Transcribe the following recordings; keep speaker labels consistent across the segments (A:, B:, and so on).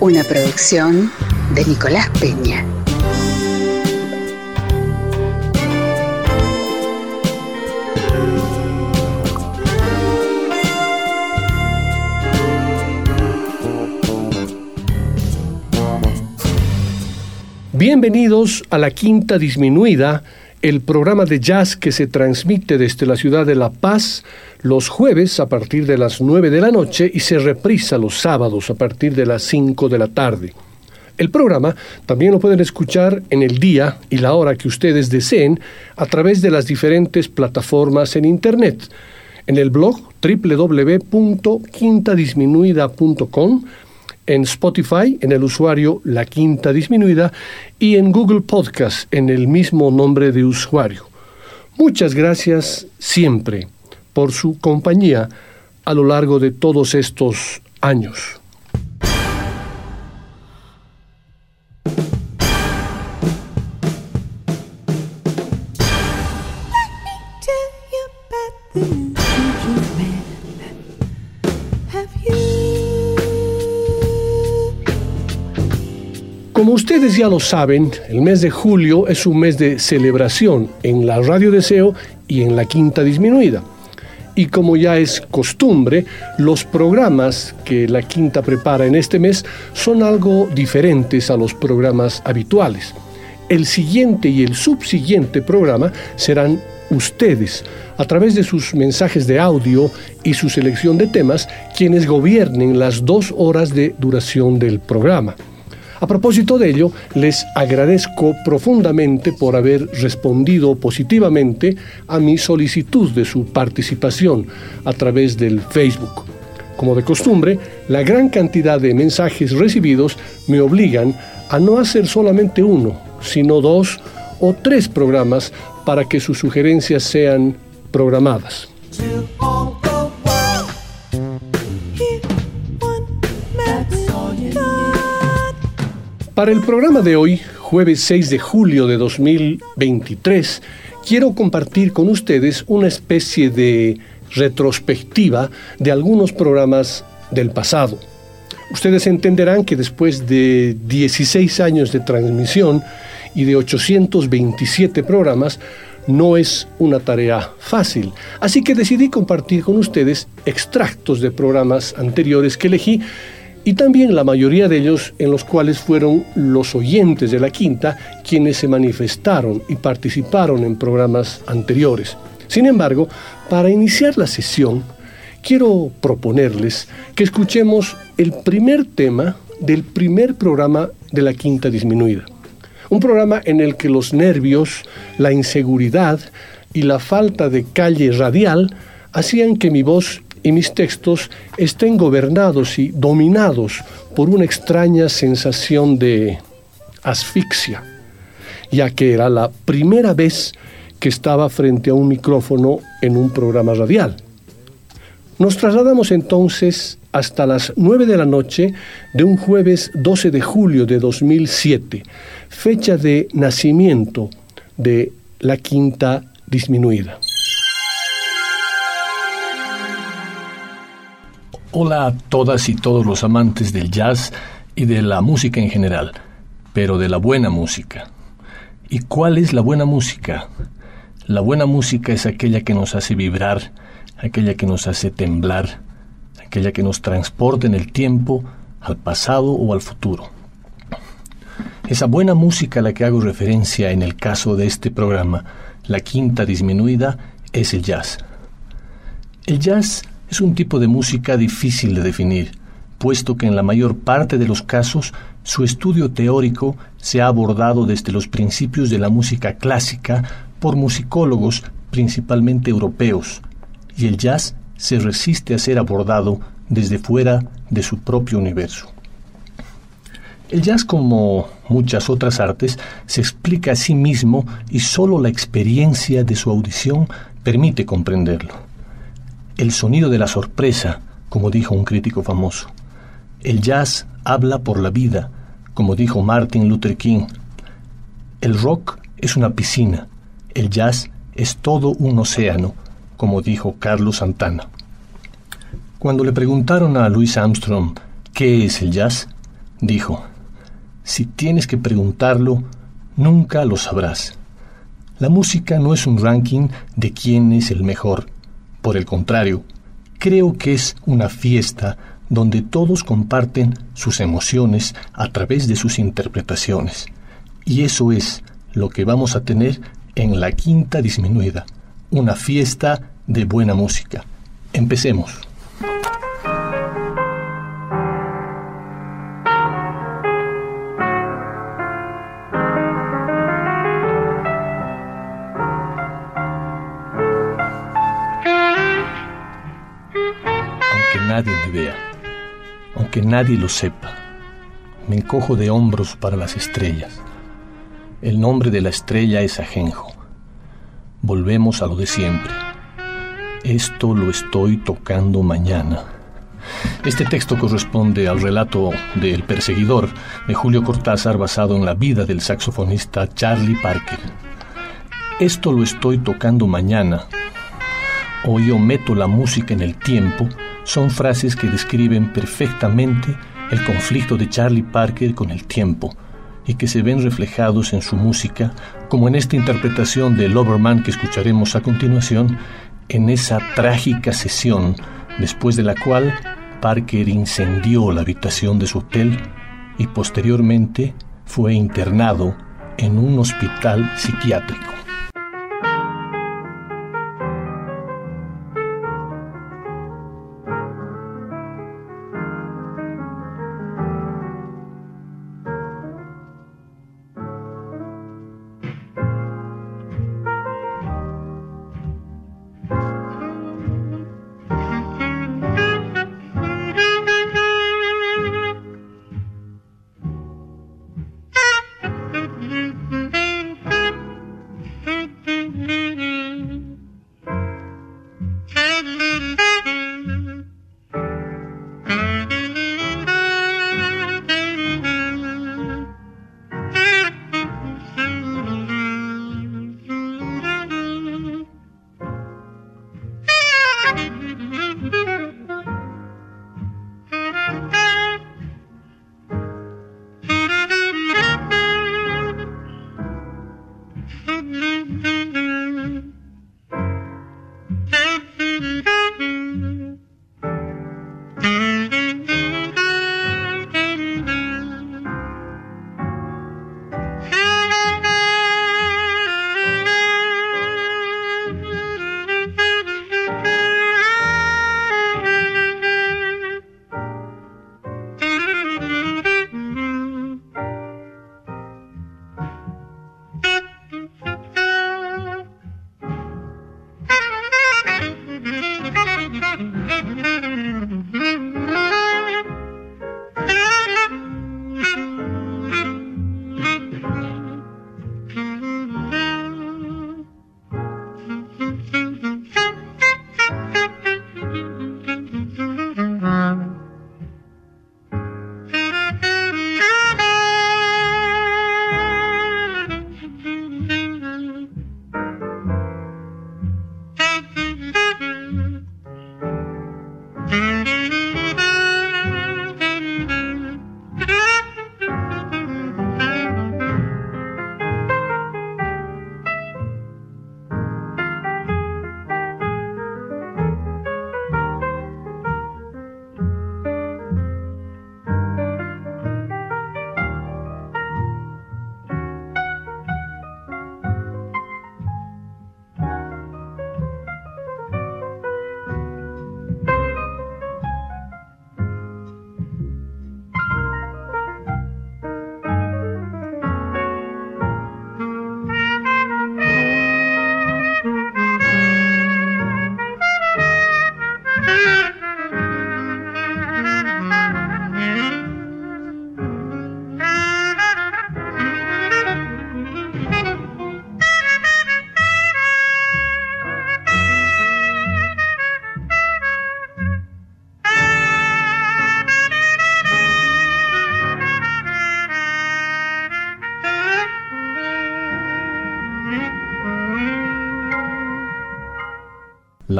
A: Una producción de Nicolás Peña.
B: Bienvenidos a la Quinta Disminuida, el programa de jazz que se transmite desde la ciudad de La Paz los jueves a partir de las 9 de la noche y se reprisa los sábados a partir de las 5 de la tarde. El programa también lo pueden escuchar en el día y la hora que ustedes deseen a través de las diferentes plataformas en Internet. En el blog www.quintadisminuida.com en Spotify en el usuario La Quinta Disminuida y en Google Podcast en el mismo nombre de usuario. Muchas gracias siempre por su compañía a lo largo de todos estos años. Ustedes ya lo saben, el mes de julio es un mes de celebración en la Radio Deseo y en la Quinta Disminuida. Y como ya es costumbre, los programas que la Quinta prepara en este mes son algo diferentes a los programas habituales. El siguiente y el subsiguiente programa serán ustedes, a través de sus mensajes de audio y su selección de temas, quienes gobiernen las dos horas de duración del programa. A propósito de ello, les agradezco profundamente por haber respondido positivamente a mi solicitud de su participación a través del Facebook. Como de costumbre, la gran cantidad de mensajes recibidos me obligan a no hacer solamente uno, sino dos o tres programas para que sus sugerencias sean programadas. Para el programa de hoy, jueves 6 de julio de 2023, quiero compartir con ustedes una especie de retrospectiva de algunos programas del pasado. Ustedes entenderán que después de 16 años de transmisión y de 827 programas, no es una tarea fácil. Así que decidí compartir con ustedes extractos de programas anteriores que elegí y también la mayoría de ellos en los cuales fueron los oyentes de la quinta quienes se manifestaron y participaron en programas anteriores. Sin embargo, para iniciar la sesión, quiero proponerles que escuchemos el primer tema del primer programa de la quinta disminuida. Un programa en el que los nervios, la inseguridad y la falta de calle radial hacían que mi voz y mis textos estén gobernados y dominados por una extraña sensación de asfixia, ya que era la primera vez que estaba frente a un micrófono en un programa radial. Nos trasladamos entonces hasta las 9 de la noche de un jueves 12 de julio de 2007, fecha de nacimiento de la quinta disminuida. Hola a todas y todos los amantes del jazz y de la música en general, pero de la buena música. ¿Y cuál es la buena música? La buena música es aquella que nos hace vibrar, aquella que nos hace temblar, aquella que nos transporta en el tiempo, al pasado o al futuro. Esa buena música a la que hago referencia en el caso de este programa, la quinta disminuida, es el jazz. El jazz es un tipo de música difícil de definir, puesto que en la mayor parte de los casos su estudio teórico se ha abordado desde los principios de la música clásica por musicólogos principalmente europeos, y el jazz se resiste a ser abordado desde fuera de su propio universo.
C: El jazz, como muchas otras artes, se explica a sí mismo y solo la experiencia de su audición permite comprenderlo. El sonido de la sorpresa, como dijo un crítico famoso. El jazz habla por la vida, como dijo Martin Luther King. El rock es una piscina, el jazz es todo un océano, como dijo Carlos Santana. Cuando le preguntaron a Louis Armstrong qué es el jazz, dijo, si tienes que preguntarlo, nunca lo sabrás. La música no es un ranking de quién es el mejor. Por el contrario, creo que es una fiesta donde todos comparten sus emociones a través de sus interpretaciones. Y eso es lo que vamos a tener en la quinta disminuida, una fiesta de buena música. Empecemos. Nadie me vea, aunque nadie lo sepa, me encojo de hombros para las estrellas el nombre de la estrella es ajenjo. Volvemos a lo de siempre. Esto lo estoy tocando mañana. Este texto corresponde al relato de El perseguidor de Julio Cortázar basado en la vida del saxofonista Charlie Parker. Esto lo estoy tocando mañana o yo meto la música en el tiempo son frases que describen perfectamente el conflicto de Charlie Parker con el tiempo y que se ven reflejados en su música, como en esta interpretación de Loverman que escucharemos a continuación, en esa trágica sesión después de la cual Parker incendió la habitación de su hotel y posteriormente fue internado en un hospital psiquiátrico.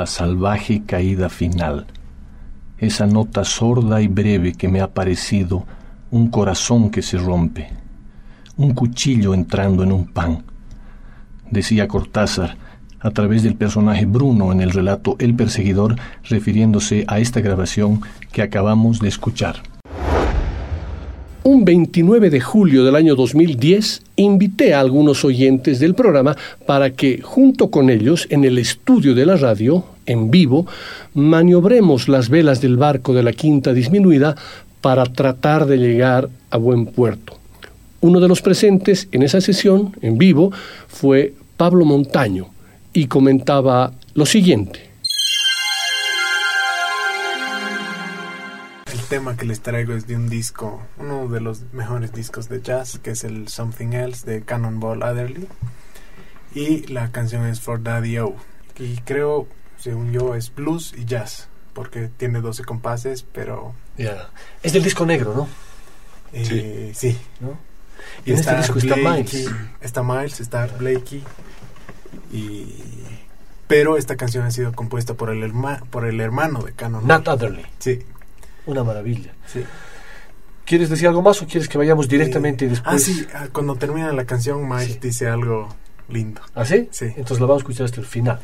C: La salvaje caída final, esa nota sorda y breve que me ha parecido un corazón que se rompe, un cuchillo entrando en un pan. Decía Cortázar, a través del personaje Bruno en el relato El Perseguidor, refiriéndose a esta grabación que acabamos de escuchar.
B: Un 29 de julio del año 2010 invité a algunos oyentes del programa para que, junto con ellos, en el estudio de la radio, en vivo, maniobremos las velas del barco de la quinta disminuida para tratar de llegar a buen puerto. Uno de los presentes en esa sesión, en vivo, fue Pablo Montaño, y comentaba lo siguiente.
D: Tema que les traigo es de un disco, uno de los mejores discos de jazz, que es el Something Else de Cannonball Adderley. Y la canción es For Daddy O. Y creo, según yo, es blues y jazz, porque tiene 12 compases, pero...
E: Es del disco negro, ¿no?
D: Eh, sí.
E: ¿No? Y en este disco está Miles.
D: Está Miles, está Blakey, y pero esta canción ha sido compuesta por el por el hermano de Canon.
E: Nat Adderley.
D: Sí.
E: Una maravilla.
D: Sí.
E: ¿Quieres decir algo más o quieres que vayamos directamente
D: eh,
E: después?
D: Ah, sí, cuando termina la canción Mike dice algo lindo.
E: ¿Ah, sí?
D: Sí.
E: Entonces la vamos a escuchar hasta el final.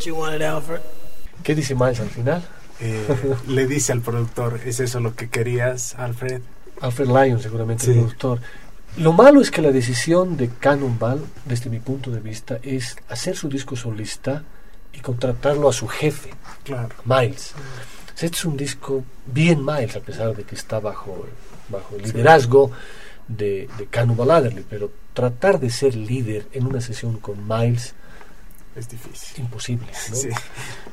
F: What you wanted, Alfred?
E: ¿Qué dice Miles al final?
D: Eh, le dice al productor, ¿es eso lo que querías, Alfred?
E: Alfred Lyon, seguramente
D: Sí.
E: el productor. Lo malo es que la decisión de Cannonball, desde mi punto de vista, es hacer su disco solista y contratarlo a su jefe,
D: Claro.
E: Miles. Este es un disco bien Miles, a pesar de que está bajo, bajo el liderazgo de, de Cannonball Adderley, pero tratar de ser líder en una sesión con Miles
D: Es difícil.
E: imposible. ¿no?
D: Sí.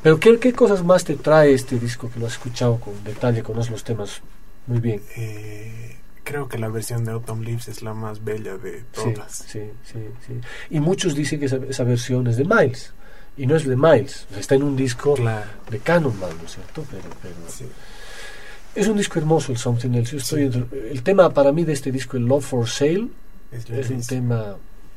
E: Pero ¿qué, ¿qué cosas más te trae este disco que lo has escuchado con detalle, conoces los temas muy bien?
D: Eh, creo que la versión de Autumn Leaves es la más bella de todas.
E: sí, sí, sí. Y muchos dicen que esa, esa versión es de Miles. Y no es de Miles. O sea, está en un disco
D: Claro.
E: de Cannonball, ¿no es cierto? Pero, pero
D: Sí.
E: es un disco hermoso el Something Else. Yo estoy entre- el tema para mí de este disco, el Love for Sale,
D: Es,
E: es un tema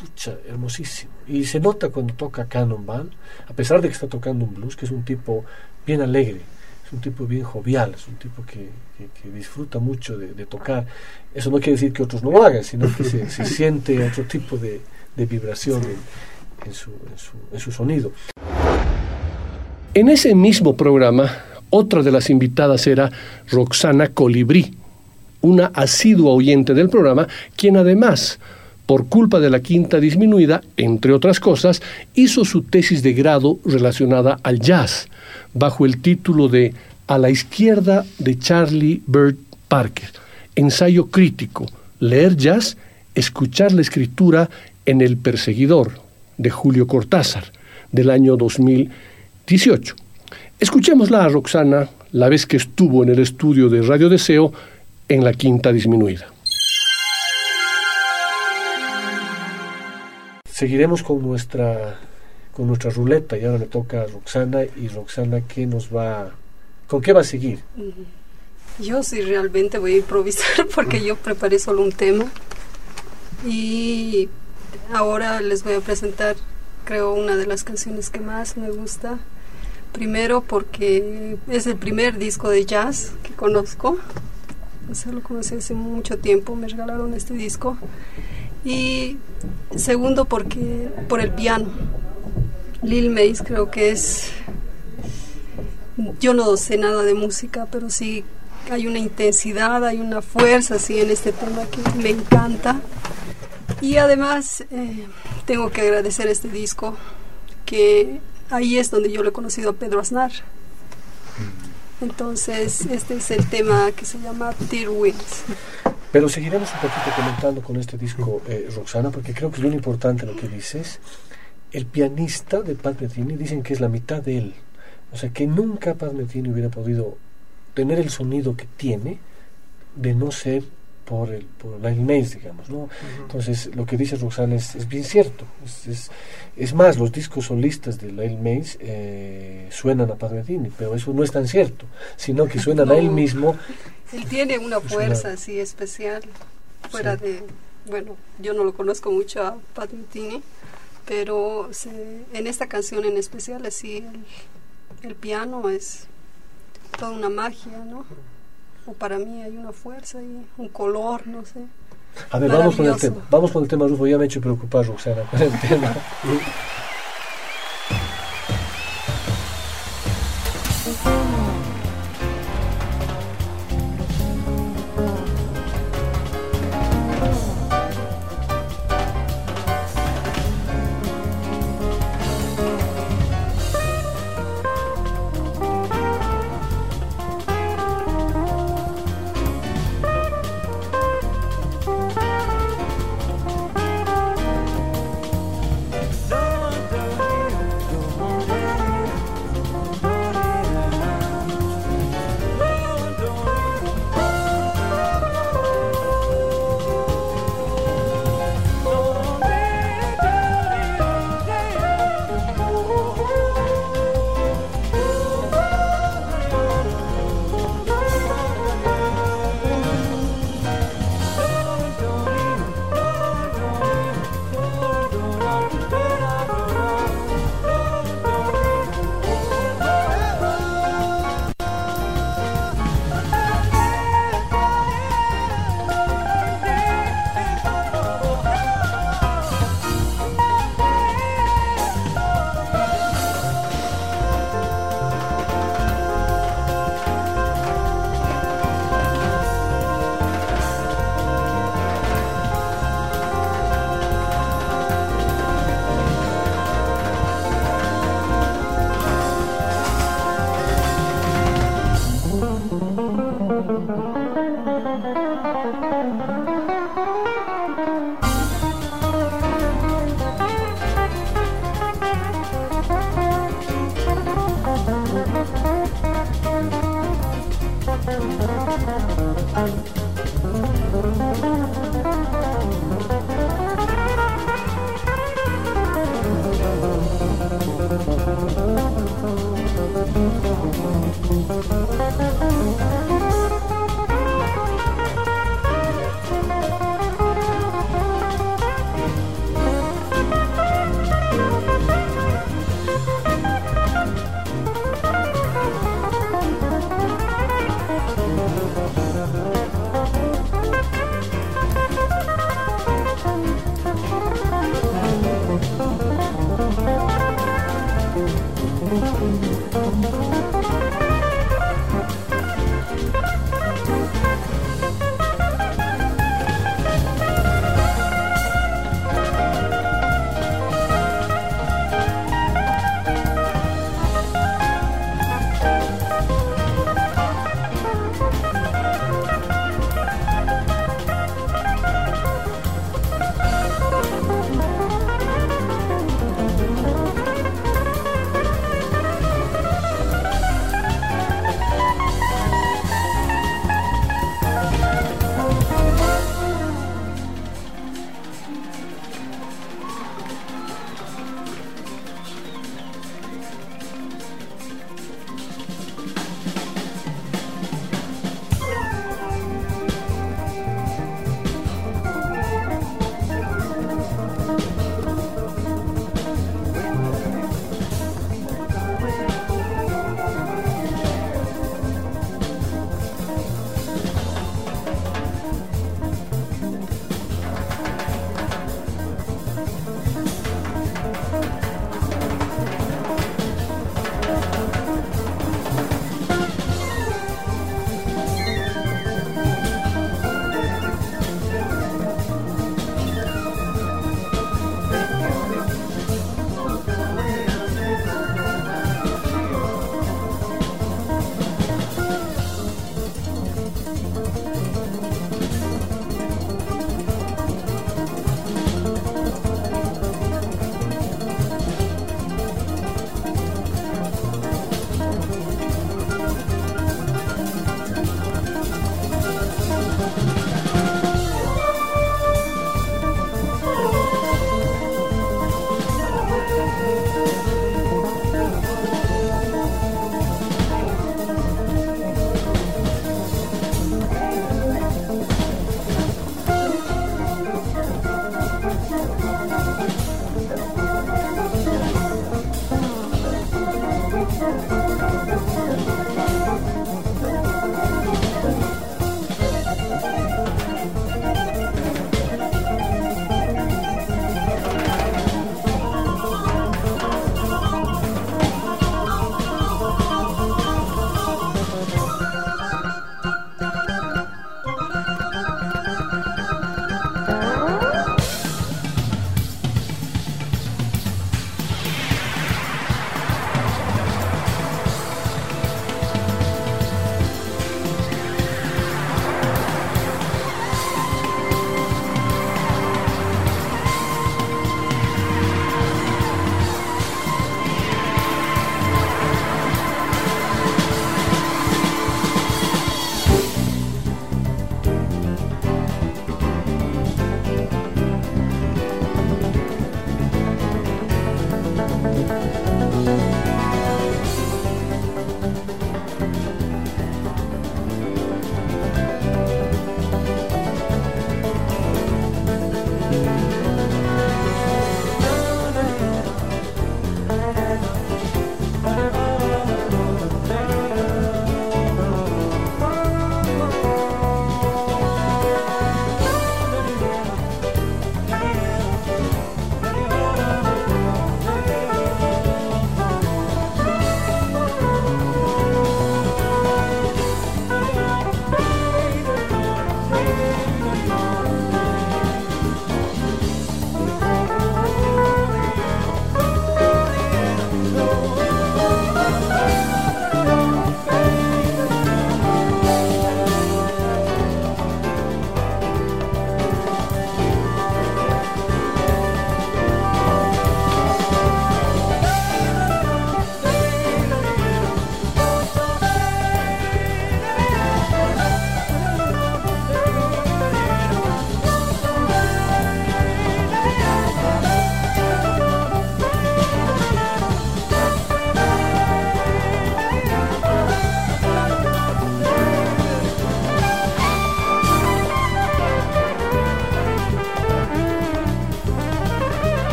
E: pucha, hermosísimo. Y se nota cuando toca Cannonball, a pesar de que está tocando un blues, que es un tipo bien alegre, es un tipo bien jovial, es un tipo que, que- que disfruta mucho de, de tocar. Eso no quiere decir que otros no lo hagan, sino que se, se siente otro tipo de, de vibración en, en su, en su- en su sonido.
B: En ese mismo programa, otra de las invitadas era Roxana Colibrí, una asidua oyente del programa, quien además, por culpa de la quinta disminuida, entre otras cosas, hizo su tesis de grado relacionada al jazz, bajo el título de A la izquierda de Charlie Bird Parker, ensayo crítico, leer jazz, escuchar la escritura en El Perseguidor, de Julio Cortázar, del año 2018. Escuchémosla a Roxana la vez que estuvo en el estudio de Radio Deseo en la quinta disminuida.
E: Seguiremos con nuestra con nuestra ruleta y ahora le toca a Roxana y Roxana qué nos va con qué va a seguir.
G: Yo sí realmente voy a improvisar porque yo preparé solo un tema y ahora les voy a presentar creo una de las canciones que más me gusta. Primero porque es el primer disco de jazz que conozco. O sea, lo conocí hace mucho tiempo, me regalaron este disco. Y segundo porque por el piano. Lil Mays creo que es yo no sé nada de música, pero sí hay una intensidad, hay una fuerza así en este tema que me encanta. Y además eh, tengo que agradecer este disco, que ahí es donde yo lo he conocido a Pedro Aznar. Entonces, este es el tema que se llama Tear Winds.
E: Pero seguiremos un poquito comentando con este disco, eh, Roxana, porque creo que es muy importante lo que dices. El pianista de Pat Metheny dicen que es la mitad de él. O sea, que nunca Pat Metheny hubiera podido tener el sonido que tiene de no ser por el por Lyle Mays, digamos, ¿no? Entonces, lo que dice Roxana es, es bien cierto. Es, es, es, más, los discos solistas de Lyle Mays eh, suenan a Metheny, pero eso no es tan cierto, sino que suenan no, a él mismo.
G: Él tiene una fuerza así especial, fuera sí. de... Bueno, yo no lo conozco mucho a Pat Metheny, pero se, en esta canción en especial, así, el, el piano es toda una magia, ¿no? O para mí hay una fuerza y un color, no sé.
E: A ver, vamos con el tema. Vamos con el tema, Rufo. Ya me he hecho preocupar, Roxana, con el tema.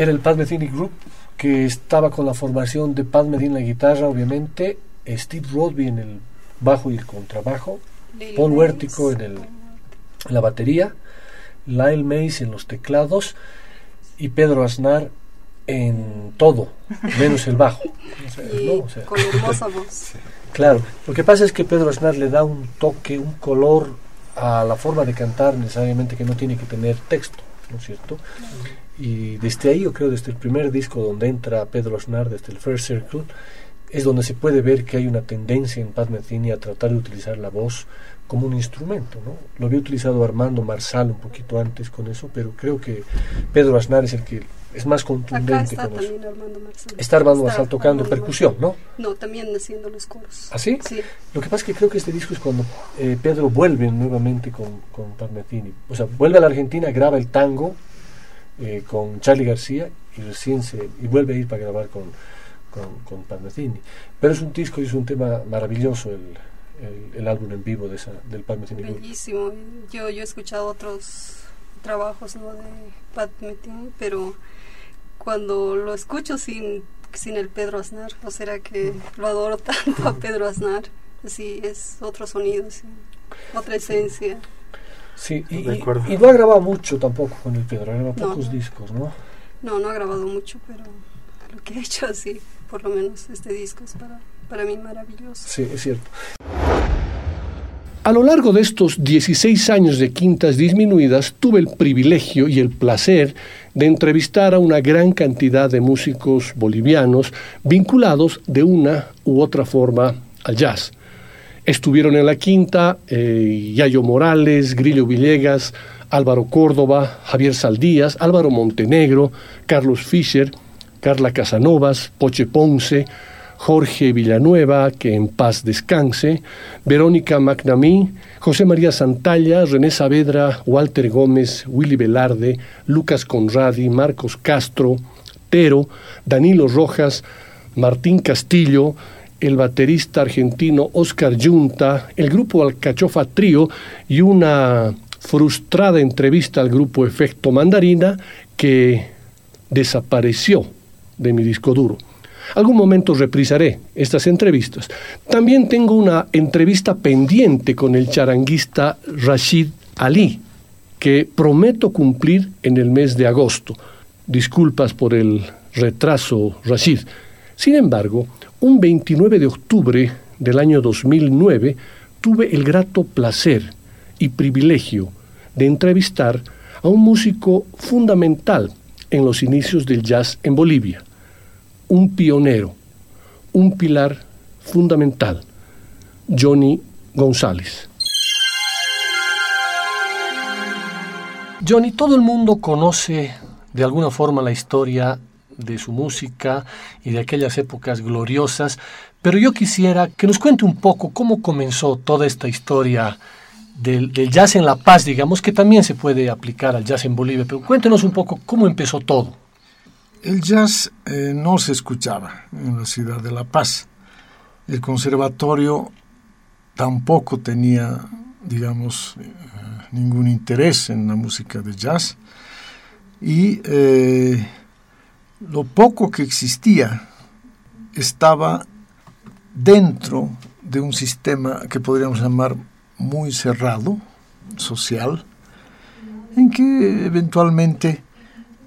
E: Era el Metheny Group, que estaba con la formación de Metheny en la guitarra, obviamente, Steve Rodby en el bajo y el contrabajo, Paul Huértico en, el, en la batería, Lyle Mays en los teclados. Y Pedro Aznar en todo, menos el bajo.
G: Y con hermosa voz.
E: Claro, lo que pasa es que Pedro Aznar le da un toque, un color a la forma de cantar necesariamente que no tiene que tener texto, ¿no es cierto? Y desde ahí, yo creo, desde el primer disco donde entra Pedro Aznar, desde el First Circle, es donde se puede ver que hay una tendencia en Pat Metheny a tratar de utilizar la voz como un instrumento, ¿no? Lo había utilizado Armando Marsal un poquito antes con eso, pero creo que Pedro Aznar es el que es más contundente
G: Acá está
E: con eso.
G: Armando.
E: Está Armando Marsal tocando
G: Armando
E: percusión, ¿no?
G: No, también haciendo los coros.
E: ¿Ah, sí?
G: Sí.
E: Lo que pasa es que creo que este disco es cuando eh, Pedro vuelve nuevamente con, con Pat Metheny. O sea, vuelve a la Argentina, graba el tango eh, con Charlie García y recién se y vuelve a ir para grabar con, con, con Pat Metheny. Pero es un disco y es un tema maravilloso el, el, álbum en vivo de esa, del Pat Metheny
G: Bellísimo. Yo, yo he escuchado otros trabajos ¿no? de Pat Metheny, pero cuando lo escucho sin, sin el Pedro Aznar, o será que lo adoro tanto a Pedro Aznar, sí, es otro sonido, otra esencia.
E: Sí, y, y, no ha grabado mucho tampoco con el Pedro, ha grabado pocos discos, ¿no?
G: No, no ha grabado mucho, pero lo que ha hecho así, por lo menos este disco es para, para mí maravilloso.
E: Sí, es cierto.
B: A lo largo de estos 16 años de Quintas Disminuidas tuve el privilegio y el placer de entrevistar a una gran cantidad de músicos bolivianos vinculados de una u otra forma al jazz. Estuvieron en la quinta eh, Yayo Morales, Grillo Villegas, Álvaro Córdoba, Javier Saldías, Álvaro Montenegro, Carlos Fischer, Carla Casanovas, Poche Ponce, Jorge Villanueva, que en paz descanse, Verónica McNamee, José María Santalla, René Saavedra, Walter Gómez, Willy Velarde, Lucas Conradi, Marcos Castro, Tero, Danilo Rojas, Martín Castillo, el baterista argentino Oscar Yunta, el grupo Alcachofa Trío y una frustrada entrevista al grupo Efecto Mandarina que desapareció de mi disco duro. Algún momento reprisaré estas entrevistas. También tengo una entrevista pendiente con el charanguista Rashid Ali, que prometo cumplir en el mes de agosto. Disculpas por el retraso, Rashid. Sin embargo, un 29 de octubre del año 2009 tuve el grato placer y privilegio de entrevistar a un músico fundamental en los inicios del jazz en Bolivia, un pionero, un pilar fundamental, Johnny González.
E: Johnny, todo el mundo conoce de alguna forma la historia de su música y de aquellas épocas gloriosas, pero yo quisiera que nos cuente un poco cómo comenzó toda esta historia del, jazz en La Paz, digamos, que también se puede aplicar al jazz en Bolivia, pero cuéntenos un poco cómo empezó todo.
H: El jazz eh, no se escuchaba en la ciudad de La Paz. El conservatorio tampoco tenía, digamos, eh, ningún interés en la música de jazz. Y eh, lo poco que existía estaba dentro de un sistema que podríamos llamar muy cerrado, social, en que eventualmente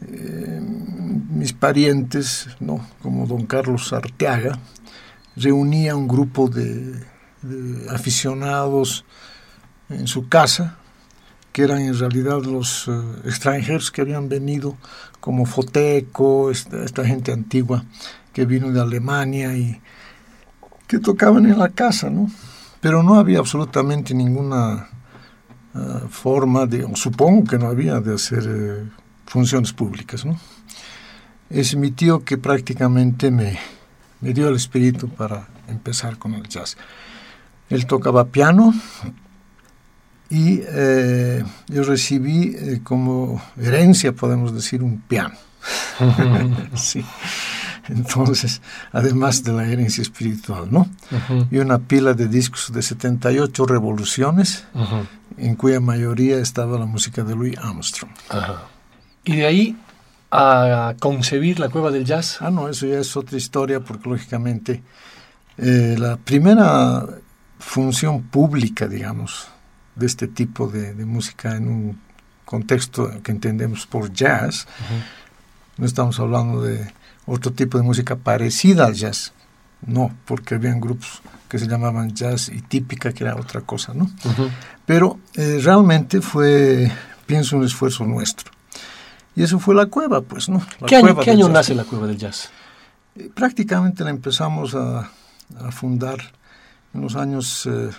H: eh, mis parientes, ¿no? como don Carlos Arteaga, reunía un grupo de, aficionados en su casa, que eran en realidad los eh, extranjeros que habían venido como Foteco, esta, gente antigua que vino de Alemania y que tocaban en la casa, ¿no? Pero no había absolutamente ninguna ah, forma de, supongo que no había de hacer eh, funciones públicas, ¿no? Es mi tío que prácticamente me, me dio el espíritu para empezar con el jazz. Él tocaba piano, y eh, yo recibí eh, como herencia, podemos decir, un piano. sí. Entonces, además de la herencia espiritual, ¿no? Y una pila de discos de 78 revoluciones, en cuya mayoría estaba la música de Louis Armstrong.
E: Y de ahí a concebir la cueva del jazz.
H: Ah, no, eso ya es otra historia, porque lógicamente eh, la primera función pública, digamos, de este tipo de, música en un contexto que entendemos por jazz. No estamos hablando de otro tipo de música parecida al jazz. No, porque habían grupos que se llamaban jazz y típica, que era otra cosa, ¿no? Pero eh, realmente fue, pienso, un esfuerzo nuestro. Y eso fue la cueva, pues, ¿no?
E: ¿Qué, año, nace la cueva del jazz?
H: Eh, prácticamente la empezamos a, fundar en los años eh,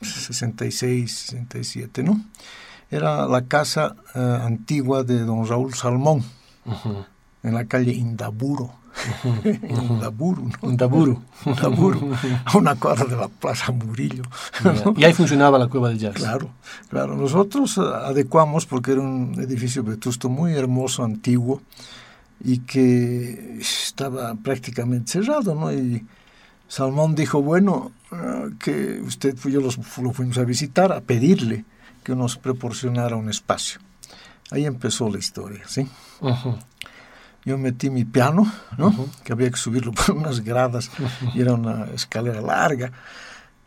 H: 66, 67, ¿no? Era la casa eh, antigua de don Raúl Salmón, en la calle Indaburo. Indaburo,
E: ¿no? Indaburo.
H: Indaburo, a una cuadra de la Plaza Murillo.
E: Y ahí funcionaba la cueva del jazz.
H: Claro, claro. Nosotros eh, adecuamos porque era un edificio vetusto muy hermoso, antiguo, y que estaba prácticamente cerrado, ¿no? Y Salmón dijo, bueno, uh, que usted, pues yo los, lo fuimos a visitar, a pedirle que nos proporcionara un espacio. Ahí empezó la historia, ¿sí? Yo metí mi piano, ¿no? Que había que subirlo por unas gradas y era una escalera larga.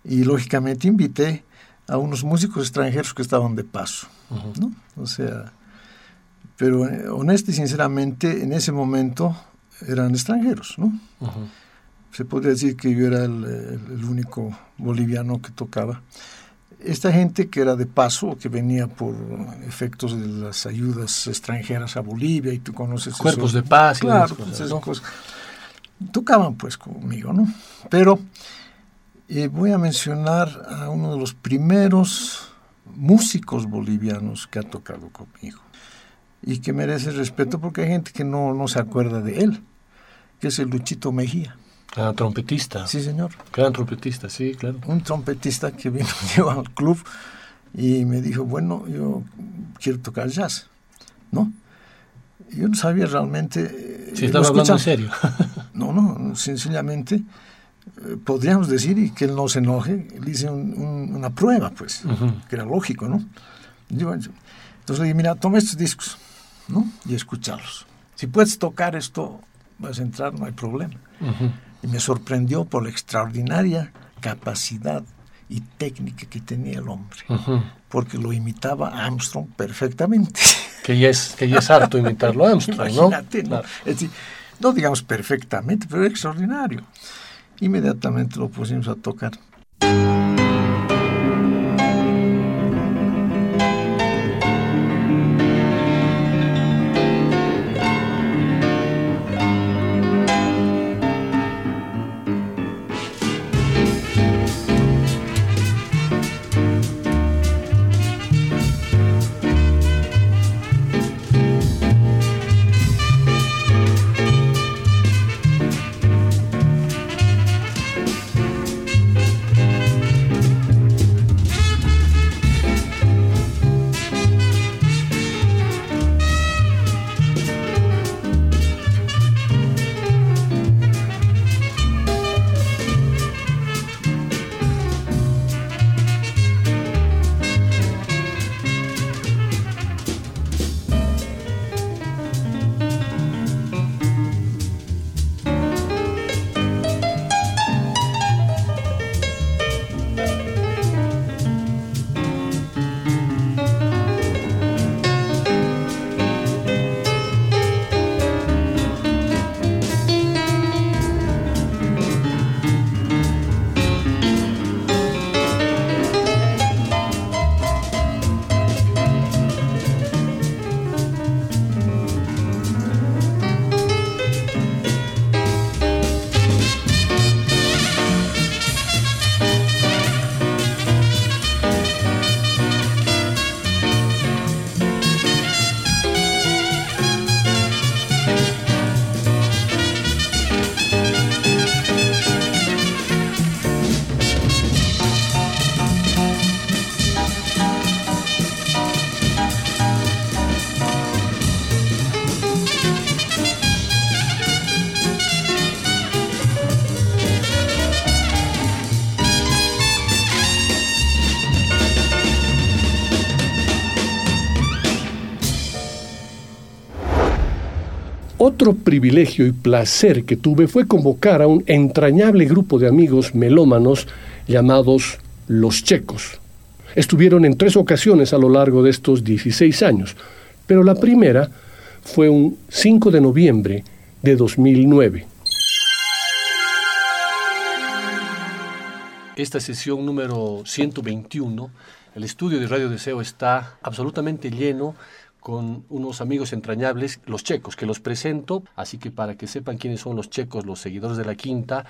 H: Y lógicamente invité a unos músicos extranjeros que estaban de paso, ¿no? O sea, pero eh, honesto y sinceramente, en ese momento eran extranjeros, ¿no? Se podría decir que yo era el, único boliviano que tocaba. Esta gente que era de paso, que venía por efectos de las ayudas extranjeras a Bolivia, y tú conoces...
E: Cuerpos de paz y
H: claro, esas cosas, tocaban pues conmigo, ¿no? Pero eh, voy a mencionar a uno de los primeros músicos bolivianos que ha tocado conmigo y que merece respeto porque hay gente que no, no se acuerda de él, que es el Luchito Mejía.
E: Ah, trompetista.
H: Sí, señor.
E: Gran trompetista, sí, claro.
H: Un trompetista que vino al club y me dijo, bueno, yo quiero tocar jazz, ¿no? Yo no sabía realmente...
E: Si estaba hablando en serio.
H: no, no, sencillamente eh, podríamos decir, y que él no se enoje, le hice una prueba, pues, que era lógico, ¿no? entonces le dije, mira, toma estos discos, ¿no? Y escúchalos. Si puedes tocar esto, vas a entrar, no hay problema. Y me sorprendió por la extraordinaria capacidad y técnica que tenía el hombre, porque lo imitaba Armstrong perfectamente.
E: Que ya es, que ya es harto imitarlo a Armstrong,
H: Imagínate, ¿no? Es decir, no digamos perfectamente, pero extraordinario. Inmediatamente lo pusimos a tocar.
B: Otro privilegio y placer que tuve fue convocar a un entrañable grupo de amigos melómanos llamados Los Checos. Estuvieron en tres ocasiones a lo largo de estos 16 años, pero la primera fue un 5 de noviembre de 2009.
E: Esta sesión número 121, el estudio de Radio Deseo está absolutamente lleno con unos amigos entrañables, los checos, que los presento, así que para que sepan quiénes son los checos, los seguidores de la quinta,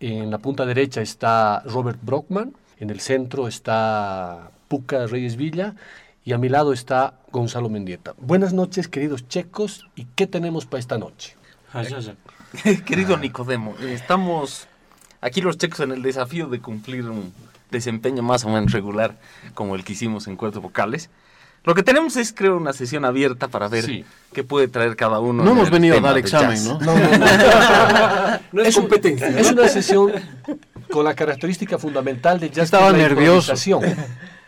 E: en la punta derecha está Robert Brockman, en el centro está Puca Reyes Villa y a mi lado está Gonzalo Mendieta. Buenas noches, queridos checos, ¿y qué tenemos para esta noche?
I: Querido Nicodemo, estamos aquí los checos en el desafío de cumplir un desempeño más o menos regular como el que hicimos en cuerdos vocales Lo que tenemos es, creo, una sesión abierta para ver
C: Sí.
I: qué puede traer cada uno.
J: No hemos venido a dar examen. ¿no?
E: No, no, no. No es, Es un- competencia. Es una sesión con la característica fundamental de jazz.
J: Estaba
E: que es la
J: nervioso.
E: improvisación,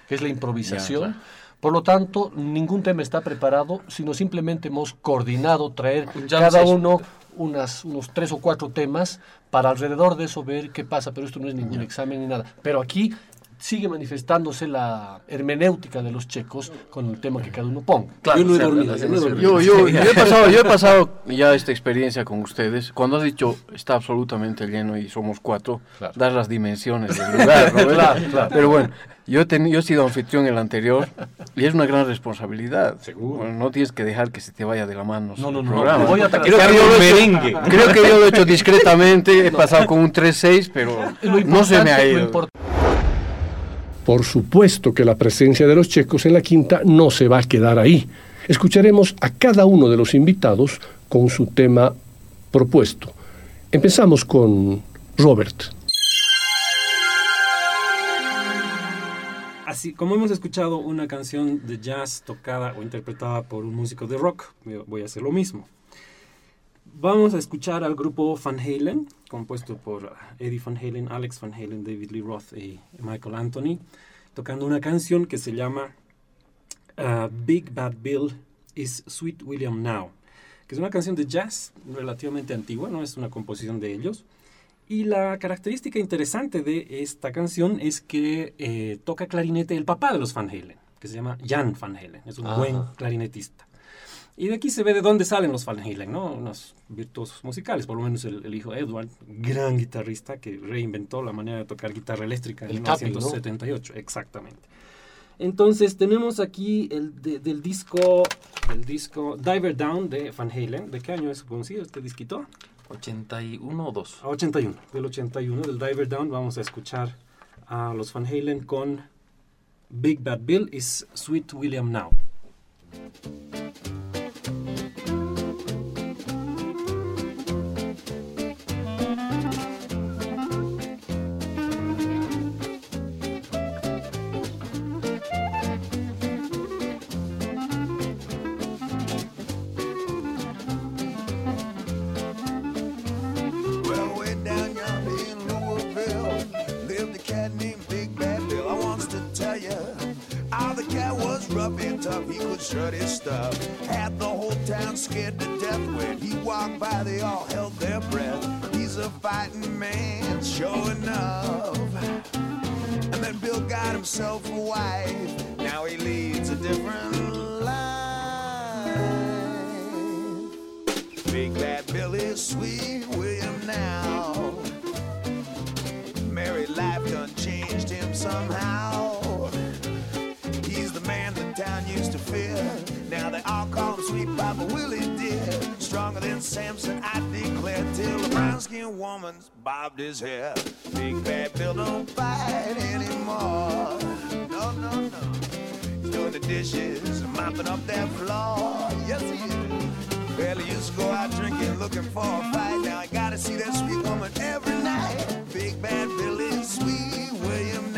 E: Que es la improvisación.
J: Ya,
E: Por lo tanto, ningún tema está preparado, sino simplemente hemos coordinado traer cada uno unas, unos tres o cuatro temas para alrededor de eso ver qué pasa, pero esto no es ningún examen ni nada. Pero aquí sigue manifestándose la hermenéutica de los checos con el tema que cada uno ponga.
I: Claro,
E: yo no he dormido, yo no.
J: Yo, yo, yo he pasado, yo he pasado ya esta experiencia con ustedes. Cuando has dicho está absolutamente lleno y somos cuatro,
E: Claro.
J: das las dimensiones del lugar, ¿no?
E: Claro, claro.
J: Pero bueno, yo he, teni- yo he sido anfitrión en el anterior y es una gran responsabilidad.
E: Seguro.
J: Bueno, no tienes que dejar que se te vaya de la mano
E: No, no,
J: el
E: no,
J: programa.
E: voy a
J: creo, que yo lo
E: un
J: he hecho- creo que yo lo he hecho discretamente, he pasado con un 3-6, pero no se me ha ido.
B: Por supuesto que la presencia de los checos en la quinta no se va a quedar ahí. Escucharemos a cada uno de los invitados con su tema propuesto. Empezamos con Robert.
K: Así como hemos escuchado una canción de jazz tocada o interpretada por un músico de rock, voy a hacer lo mismo. Vamos a escuchar al grupo Van Halen, compuesto por Eddie Van Halen, Alex Van Halen, David Lee Roth y Michael Anthony, tocando una canción que se llama uh, Big Bad Bill is Sweet William Now, que es una canción de jazz relativamente antigua, no es una composición de ellos. Y la característica interesante de esta canción es que eh, toca clarinete el papá de los Van Halen, que se llama Jan Van Halen, es un buen clarinetista. Y de aquí se ve de dónde salen los Van Halen, ¿no? Unos virtuosos musicales, por lo menos el, el hijo Edward, gran guitarrista que reinventó la manera de tocar guitarra eléctrica en
E: El tapping, ¿no?
K: 1978, exactamente. Entonces tenemos aquí el de- del disco del disco Diver Down de Van Halen. ¿De qué año es conocido este disquito?
I: 81 o 2.
K: A 81, del 81, del Diver Down, vamos a escuchar a los Van Halen con Big Bad Bill is Sweet William Now.
L: His stuff. Had the whole town scared to death when he walked by. They all held their breath. He's a fighting man, sure enough. And then Bill got himself a wife. Now he leads a different life. Big bad Billy, sweet William now. Than Samson, I declare, till the brown skinned woman's bobbed his hair. Big bad Bill don't fight anymore. No, no, no. He's doing the dishes, mopping up that floor. Yes, he is. He used to go out drinking, looking for a fight. Now I gotta see that sweet woman every night. Big bad Billy, sweet William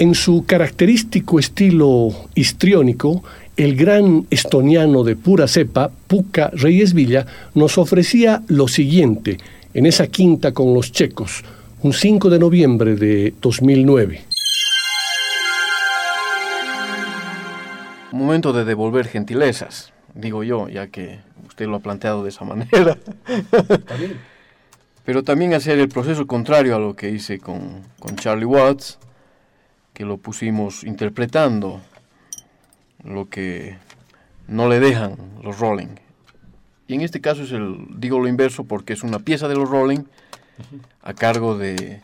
B: En su característico estilo histriónico, el gran estoniano de pura cepa, Puka Reyes Villa, nos ofrecía lo siguiente en esa quinta con los checos, un 5 de noviembre de 2009.
J: Momento de devolver gentilezas, digo yo, ya que usted lo ha planteado de esa manera. Pero también hacer el proceso contrario a lo que hice con, con Charlie Watts, que lo pusimos interpretando lo que no le dejan los Rolling. Y en este caso es el, digo lo inverso porque es una pieza de los Rolling a cargo de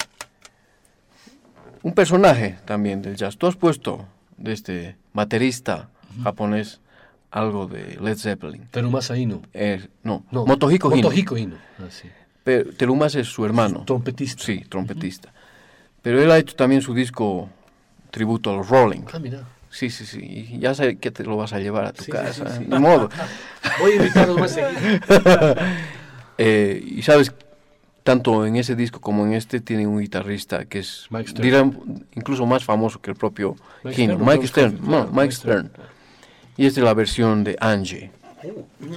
J: un personaje también del jazz. Tú has puesto de este baterista japonés algo de Led Zeppelin.
E: Terumasa Ino.
J: Eh, no,
E: No,
J: Motohiko Hino.
E: Motohiko Hino. Ah, sí.
J: Pero Terumasa es su hermano.
E: Trompetista.
J: Sí, trompetista. Pero él ha hecho también su disco tributo a los Rolling.
E: Ah, mira.
J: Sí, sí, sí. Ya sé que te lo vas a llevar a tu
E: Sí,
J: casa.
E: sí, sí.
J: Ni modo.
E: Voy a invitarlos más seguido.
J: Eh, y sabes, tanto en ese disco como en este tiene un guitarrista que es, dirán, incluso más famoso que el propio
E: Mike
J: Hino,
E: Stern,
J: Mike Stern, no, Mike
E: Stern.
J: Stern. Y esta es la versión de Angie.
B: Y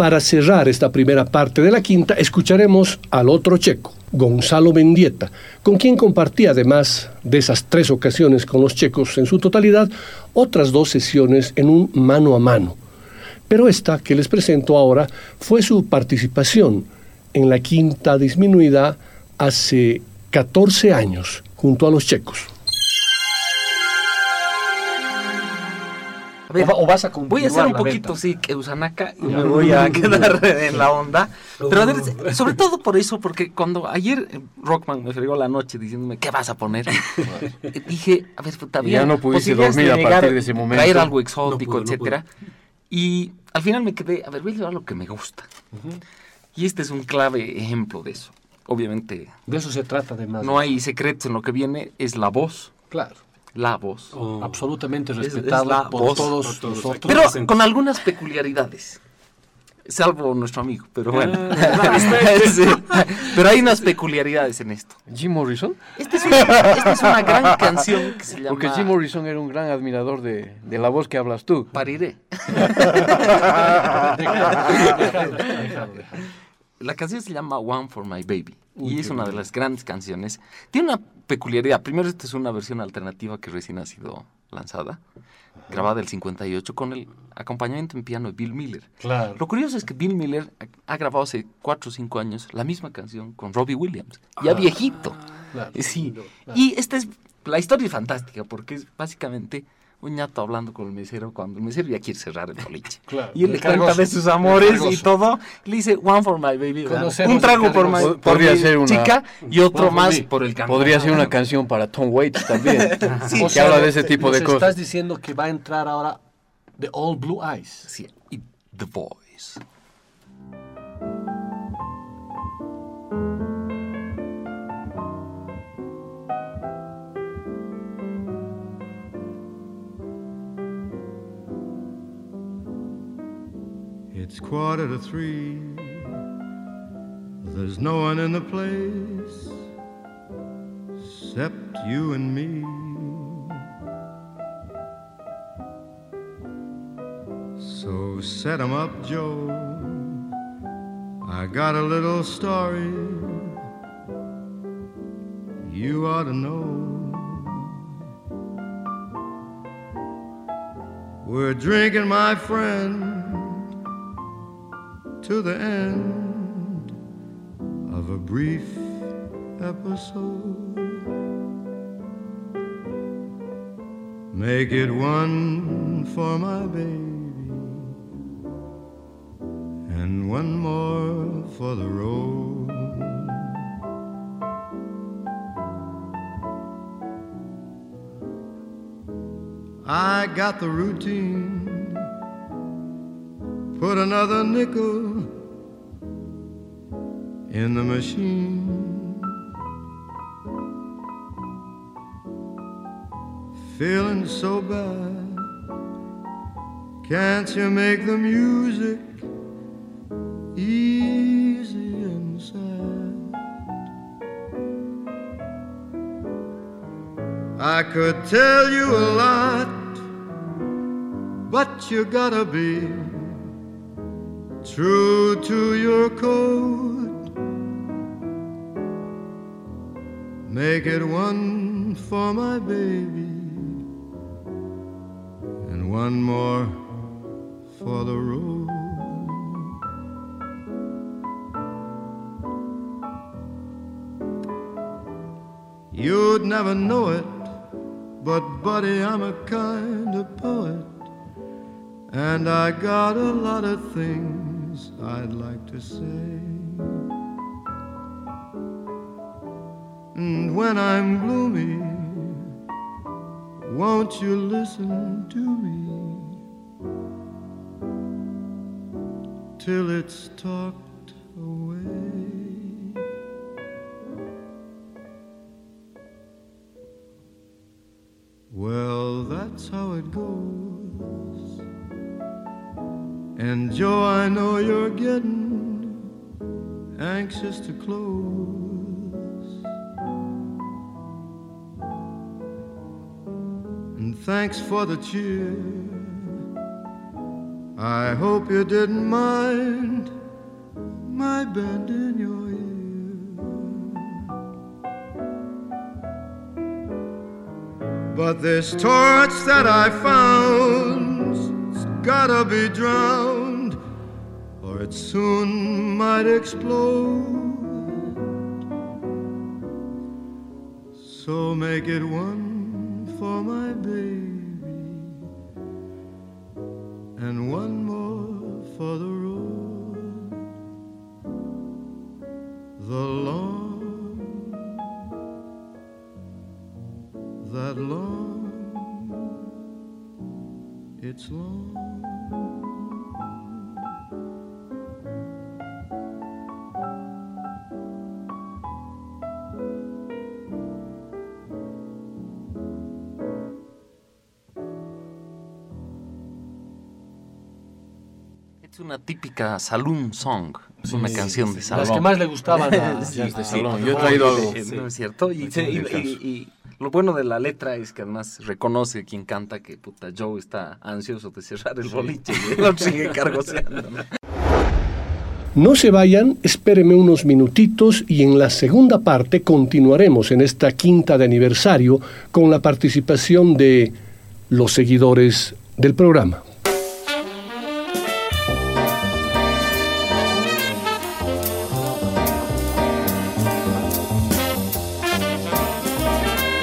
B: para cerrar esta primera parte de la quinta, escucharemos al otro checo, Gonzalo Mendieta, con quien compartí además de esas tres ocasiones con los checos en su totalidad, otras dos sesiones en un mano a mano. Pero esta que les presento ahora fue su participación en la quinta disminuida hace 14 años junto a los checos.
I: A ver,
E: O- o vas a
I: voy a hacer un poquito,
E: venta.
I: sí, que Usanaca y me voy a quedar en la onda. Pero a ver, sobre todo por eso, porque cuando ayer eh, Rockman me fregó la noche diciéndome, ¿qué vas a poner? Dije, a ver, puta, bien,
J: ya no pudiste dormir a partir de ese momento.
I: Traer algo exótico,
K: no
I: etcétera. Y al final me quedé, a ver, voy a llevar lo que me gusta. Y este es un clave ejemplo de eso. Obviamente,
E: De eso se trata además.
I: no hay secretos en lo que viene, es la voz.
E: Claro.
I: La voz.
K: Oh.
E: Absolutamente
I: Es-
E: respetado
I: es la
E: por
I: voz.
E: todos
K: Por todos.
E: nosotros.
I: Pero con algunas peculiaridades. Salvo nuestro amigo, pero bueno.
K: Ah,
I: Sí. Pero hay unas peculiaridades en esto.
J: Jim Morrison.
I: Esta es, una, esta es una gran canción que se llama
J: Porque Jim Morrison era un gran admirador de, de la voz que hablas tú.
I: Pariré. La canción se llama One for My Baby y es una de las grandes canciones. Tiene una peculiaridad. Primero, esta es una versión alternativa que recién ha sido lanzada, grabada el 58 con el acompañamiento en piano de Bill Miller.
E: Claro.
I: Lo curioso es que Bill Miller ha grabado hace 4 o 5 años la misma canción con Robbie Williams, ya viejito.
E: Claro.
I: Eh, Sí. Y esta es la historia es fantástica porque es básicamente un ñato hablando con el mesero cuando el mesero ya quiere cerrar el boliche.
E: Claro.
I: Y él le cuenta de sus amores y todo. Le dice one for my baby, un trago por, my, por
J: Podría
I: mi
J: ser una-
I: chica y otro más
E: me.
I: por el.
J: Podría ser una canción para Tom Waits también.
I: Sí.
J: que
E: O sea,
J: habla de ese tipo
E: nos
J: de cosas.
E: estás diciendo que va a entrar ahora The All Blue Eyes.
I: Sí, y The Voice.
M: It's quarter to three. There's no one in the place except you and me. So set 'em up, Joe. I got a little story you ought to know. We're drinking, my friend, to the end of a brief episode. Make it one for my baby, and one more for the road. I got the routine. Put another nickel in the machine. Feeling so bad. Can't you make the music easy and sad? I could tell you a lot, but you gotta be true to your code. Make it one for my baby and one more for the road. You'd never know it, but buddy, I'm a kind of poet. And I got a lot of things I'd like to say. And when I'm gloomy, won't you listen to me till it's talked away? Well, that's how it goes. And Joe, I know you're getting anxious to close. And thanks for the cheer. I hope you didn't mind my bending your ear. But this torch that I found's gotta be drowned, or it soon might explode. So make it one for my baby
I: saloon song, es una
E: Sí,
I: canción
E: sí,
I: de salón.
E: Las que más le gustaban a
I: Sí,
E: Jazz de
I: sí,
E: salón.
I: sí,
E: Yo he traído algo.
I: sí, ¿no es cierto? Y,
E: Sí,
I: y-
E: en el
I: y- y lo bueno de la letra es que además reconoce quien canta que puta Joe está ansioso de cerrar el boliche y el otro sigue cargoseando. ¿no?
B: No se vayan, espérenme unos minutitos y en la segunda parte continuaremos en esta quinta de aniversario con la participación de los seguidores del programa.